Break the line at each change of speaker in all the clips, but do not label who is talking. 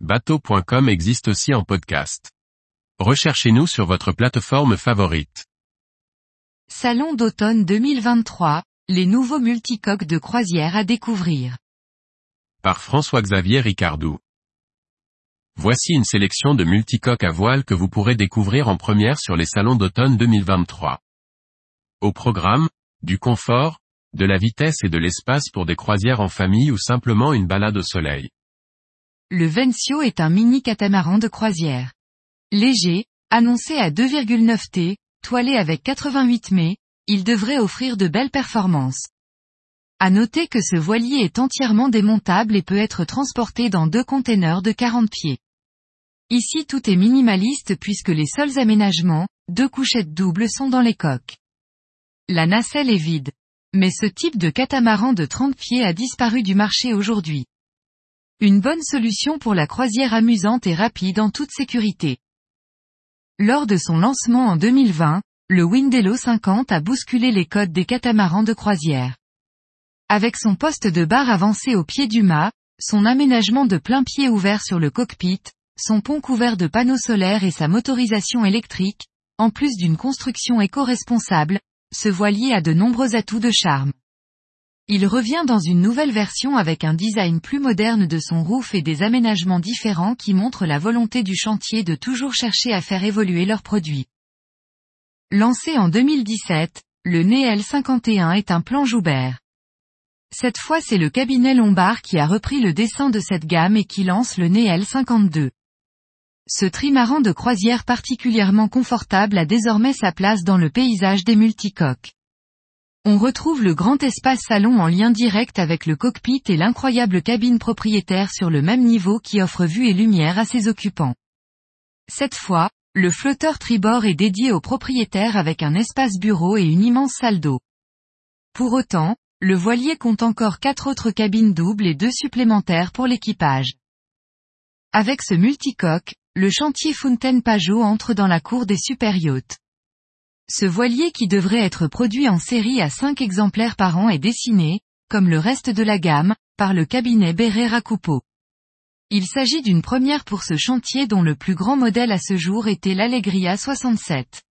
bateau.com existe aussi en podcast. Recherchez-nous sur votre plateforme favorite.
Salon d'automne 2023, les nouveaux multicoques de croisière à découvrir.
Par François-Xavier Ricardou. Voici une sélection de multicoques à voile que vous pourrez découvrir en première sur les salons d'automne 2023. Au programme, du confort, de la vitesse et de l'espace pour des croisières en famille ou simplement une balade au soleil.
Le Vencio est un mini catamaran de croisière. Léger, annoncé à 2,9 T, toilé avec 88 mets, il devrait offrir de belles performances. À noter que ce voilier est entièrement démontable et peut être transporté dans deux containers de 40 pieds. Ici tout est minimaliste puisque les seuls aménagements, deux couchettes doubles sont dans les coques. La nacelle est vide. Mais ce type de catamaran de 30 pieds a disparu du marché aujourd'hui. Une bonne solution pour la croisière amusante et rapide en toute sécurité. Lors de son lancement en 2020, le Windello 50 a bousculé les codes des catamarans de croisière. Avec son poste de barre avancé au pied du mât, son aménagement de plein pied ouvert sur le cockpit, son pont couvert de panneaux solaires et sa motorisation électrique, en plus d'une construction éco-responsable, ce voilier a de nombreux atouts de charme. Il revient dans une nouvelle version avec un design plus moderne de son roof et des aménagements différents qui montrent la volonté du chantier de toujours chercher à faire évoluer leurs produits. Lancé en 2017, le NEL 51 est un plan Joubert. Cette fois c'est le cabinet Lombard qui a repris le dessin de cette gamme et qui lance le NEL 52. Ce trimaran de croisière particulièrement confortable a désormais sa place dans le paysage des multicoques. On retrouve le grand espace salon en lien direct avec le cockpit et l'incroyable cabine propriétaire sur le même niveau qui offre vue et lumière à ses occupants. Cette fois, le flotteur tribord est dédié au propriétaire avec un espace bureau et une immense salle d'eau. Pour autant, le voilier compte encore quatre autres cabines doubles et deux supplémentaires pour l'équipage. Avec ce multicoque, le chantier Fontaine Pajot entre dans la cour des super yachts. Ce voilier qui devrait être produit en série à 5 exemplaires par an est dessiné, comme le reste de la gamme, par le cabinet Berrera Coupeau. Il s'agit d'une première pour ce chantier dont le plus grand modèle à ce jour était l'Allegria 67.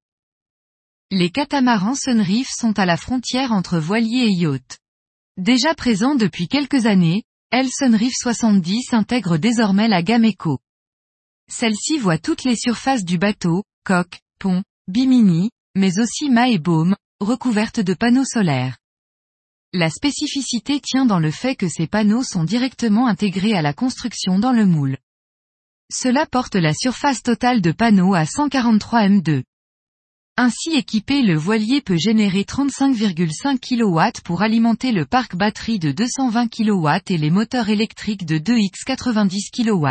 Les catamarans Sunreef sont à la frontière entre voilier et yacht. Déjà présent depuis quelques années, El Sunreef 70 intègre désormais la gamme Eco. Celle-ci voit toutes les surfaces du bateau, coque, pont, bimini, mais aussi mât et baume, recouvertes de panneaux solaires. La spécificité tient dans le fait que ces panneaux sont directement intégrés à la construction dans le moule. Cela porte la surface totale de panneaux à 143 M2. Ainsi équipé le voilier peut générer 35,5 kW pour alimenter le parc batterie de 220 kW et les moteurs électriques de 2X 90 kW.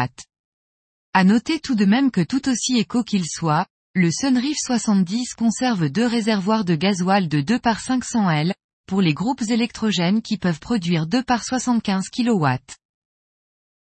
À noter tout de même que tout aussi éco qu'il soit, le Sunreef 70 conserve deux réservoirs de gasoil de 2 par 500 L, pour les groupes électrogènes qui peuvent produire 2 par 75 kW.